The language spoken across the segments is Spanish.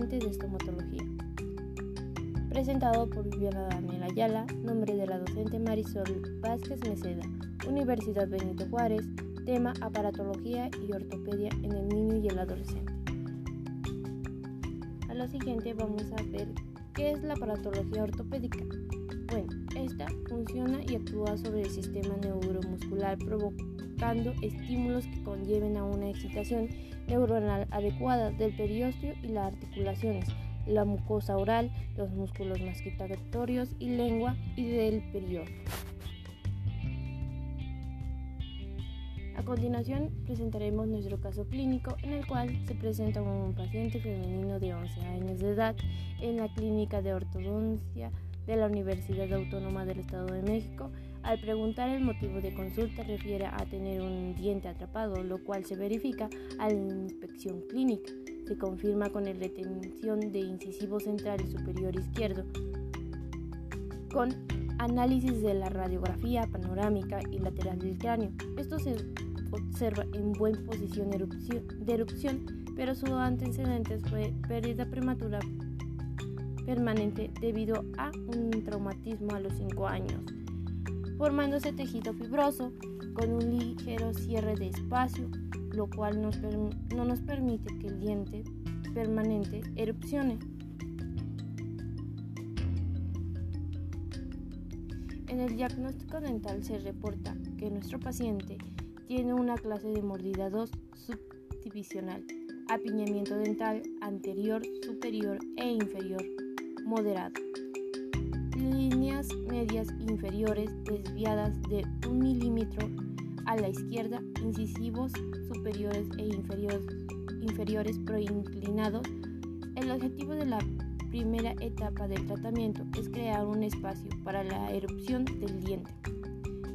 de estomatología. Presentado por Viviana Daniela Ayala, nombre de la docente Marisol Vázquez Meseda, Universidad Benito Juárez, tema aparatología y ortopedia en el niño y el adolescente. A lo siguiente vamos a ver qué es la aparatología ortopédica. Bueno, esta funciona y actúa sobre el sistema neuromuscular provocando estímulos que conlleven a una excitación neuronal adecuada del periósteo y las articulaciones, la mucosa oral, los músculos masquilatorios y lengua y del periósteo. A continuación presentaremos nuestro caso clínico en el cual se presenta un paciente femenino de 11 años de edad en la clínica de ortodoncia de la Universidad Autónoma del Estado de México. Al preguntar el motivo de consulta refiere a tener un diente atrapado, lo cual se verifica a la inspección clínica. Se confirma con la retención de incisivo central y superior izquierdo, con análisis de la radiografía panorámica y lateral del cráneo. Esto se observa en buena posición de erupción, pero su antecedente fue pérdida prematura permanente debido a un traumatismo a los 5 años, formándose tejido fibroso con un ligero cierre de espacio, lo cual no nos permite que el diente permanente erupcione. En el diagnóstico dental se reporta que nuestro paciente tiene una clase de mordida 2 subdivisional, apiñamiento dental anterior, superior e inferior moderado. Líneas medias inferiores desviadas de un milímetro a la izquierda, incisivos superiores e inferiores, inferiores proinclinados. El objetivo de la primera etapa del tratamiento es crear un espacio para la erupción del diente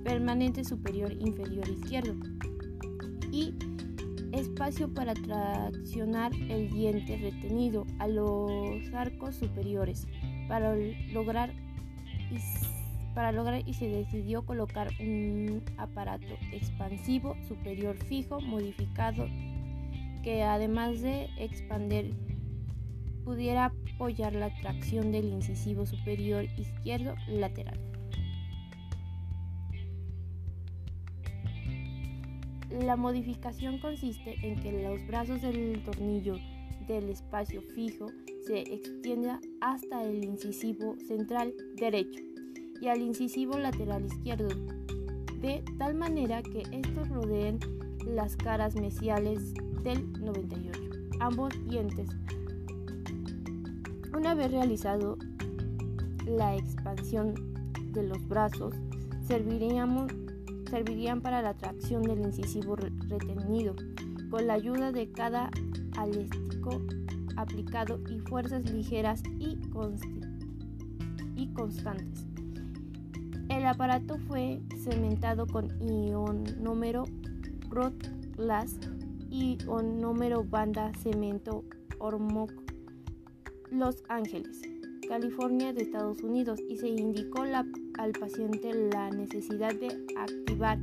permanente superior inferior izquierdo y espacio para traccionar el diente retenido a los arcos superiores para lograr y, para lograr y se decidió colocar un aparato expansivo superior fijo modificado que además de expander pudiera apoyar la tracción del incisivo superior izquierdo lateral. La modificación consiste en que los brazos del tornillo del espacio fijo se extienda hasta el incisivo central derecho y al incisivo lateral izquierdo, de tal manera que estos rodeen las caras mesiales del 98, ambos dientes. Una vez realizado la expansión de los brazos, serviríamos servirían para la tracción del incisivo retenido, con la ayuda de cada aléstico aplicado y fuerzas ligeras y, constantes. El aparato fue cementado con ionómero Rod Glass y ionómero Banda Cemento Ormoc Los Ángeles. California de Estados Unidos y se indicó al paciente la necesidad de activar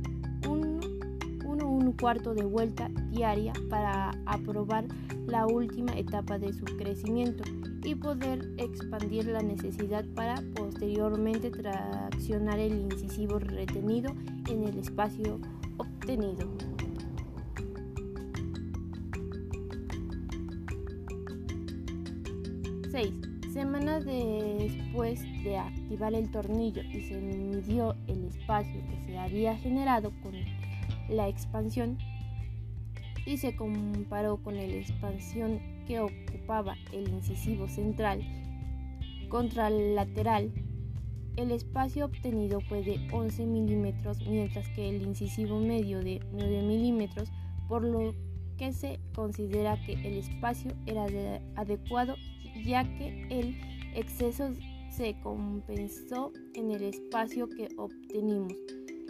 un, un cuarto de vuelta diaria para aprobar la última etapa de su crecimiento y poder expandir la necesidad para posteriormente traccionar el incisivo retenido en el espacio obtenido. 6. Semanas después de activar el tornillo y se midió el espacio que se había generado con la expansión y se comparó con la expansión que ocupaba el incisivo central contra el lateral, el espacio obtenido fue de 11 milímetros, mientras que el incisivo medio de 9 milímetros, por lo que se considera que el espacio era adecuado ya que el exceso se compensó en el espacio que obtenimos.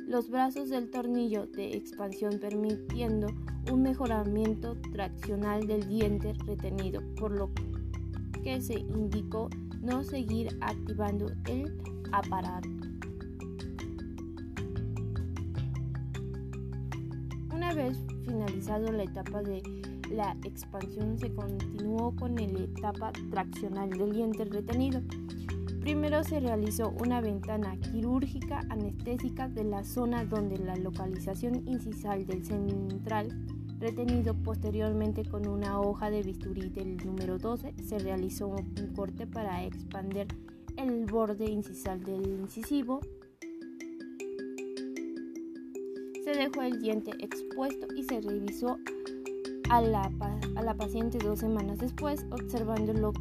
Los brazos del tornillo de expansión permitiendo un mejoramiento traccional del diente retenido, por lo que se indicó no seguir activando el aparato. Una vez finalizado la etapa de la expansión se continuó con la etapa traccional del diente retenido. Primero se realizó una ventana quirúrgica anestésica de la zona donde la localización incisal del central retenido. Posteriormente, con una hoja de bisturí del número 12, se realizó un corte para expandir el borde incisal del incisivo. Se dejó el diente expuesto y se revisó a la, a la paciente dos semanas después, observando lo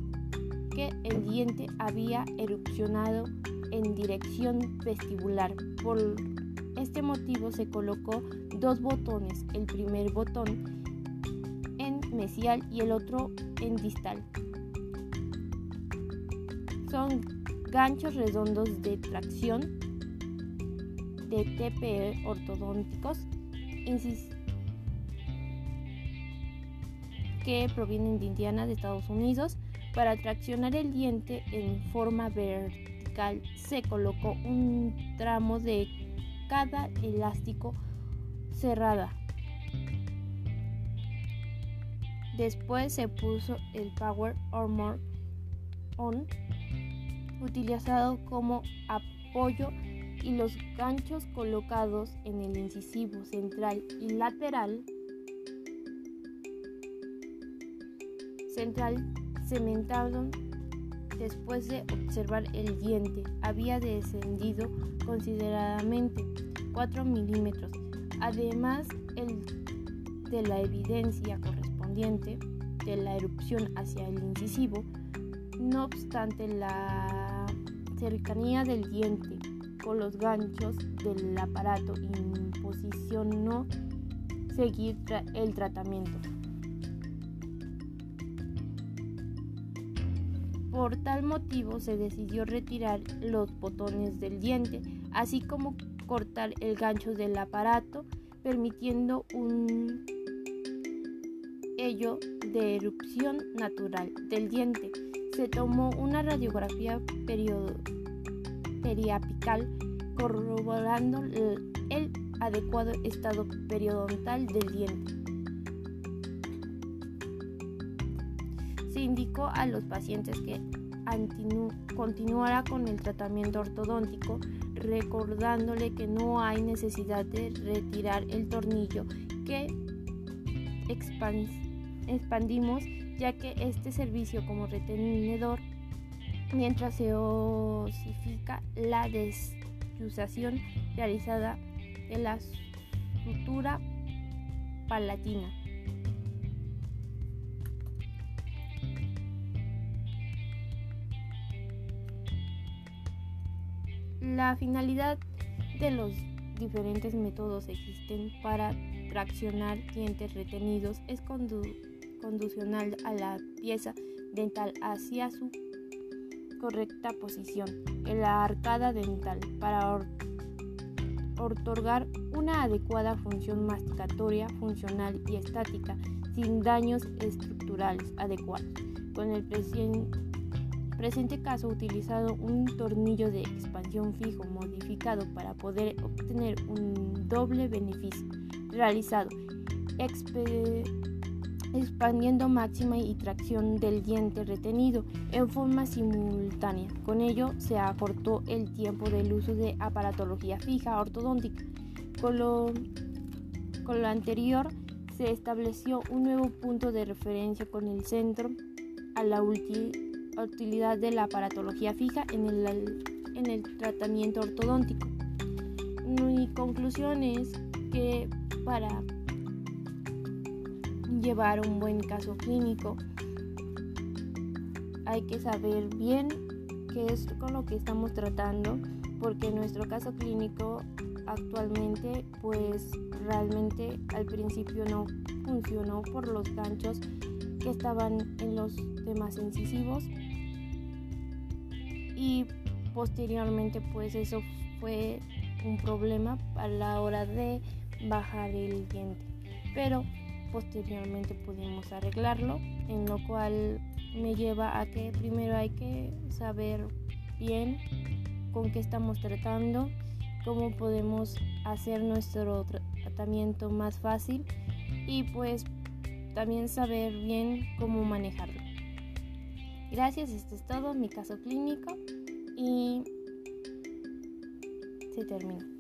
que el diente había erupcionado en dirección vestibular. Por este motivo se colocó dos botones, el primer botón en mesial y el otro en distal. Son ganchos redondos de tracción de TPE ortodónticos que provienen de Indiana, de Estados Unidos. Para traccionar el diente en forma vertical se colocó un tramo de cada elástico cerrada. Después se puso el Power Armor On utilizado como apoyo y los ganchos colocados en el incisivo central y lateral central cementaron después de observar el diente. Había descendido consideradamente 4 milímetros. Además el de la evidencia correspondiente de la erupción hacia el incisivo. No obstante la cercanía del diente con los ganchos del aparato imposicionó seguir el tratamiento Por tal motivo se decidió retirar los botones del diente, así como cortar el gancho del aparato, permitiendo un ello de erupción natural del diente. Se tomó una radiografía periapical corroborando el, adecuado estado periodontal del diente. Indicó a los pacientes que continuara con el tratamiento ortodóntico, recordándole que no hay necesidad de retirar el tornillo que expandimos, ya que este servicio como retenedor mientras se osifica la desusación realizada de la sutura palatina. La finalidad de los diferentes métodos existen para traccionar dientes retenidos es conducional a la pieza dental hacia su correcta posición en la arcada dental para otorgar una adecuada función masticatoria, funcional y estática sin daños estructurales adecuados. Con el presente presente caso utilizado un tornillo de expansión fijo modificado para poder obtener un doble beneficio realizado, expandiendo máxima y tracción del diente retenido en forma simultánea. Con ello se acortó el tiempo del uso de aparatología fija ortodóntica. Con lo, con lo anterior se estableció un nuevo punto de referencia con el centro a la última utilidad de la aparatología fija en el, en el tratamiento ortodóntico. Mi conclusión es que para llevar un buen caso clínico hay que saber bien qué es con lo que estamos tratando porque nuestro caso clínico actualmente pues realmente al principio no funcionó por los ganchos que estaban en los temas incisivos y posteriormente pues eso fue un problema a la hora de bajar el diente pero posteriormente pudimos arreglarlo en lo cual me lleva a que primero hay que saber bien con qué estamos tratando cómo podemos hacer nuestro tratamiento más fácil y pues también saber bien cómo manejarlo. Gracias, esto es todo, mi caso clínico y se termina.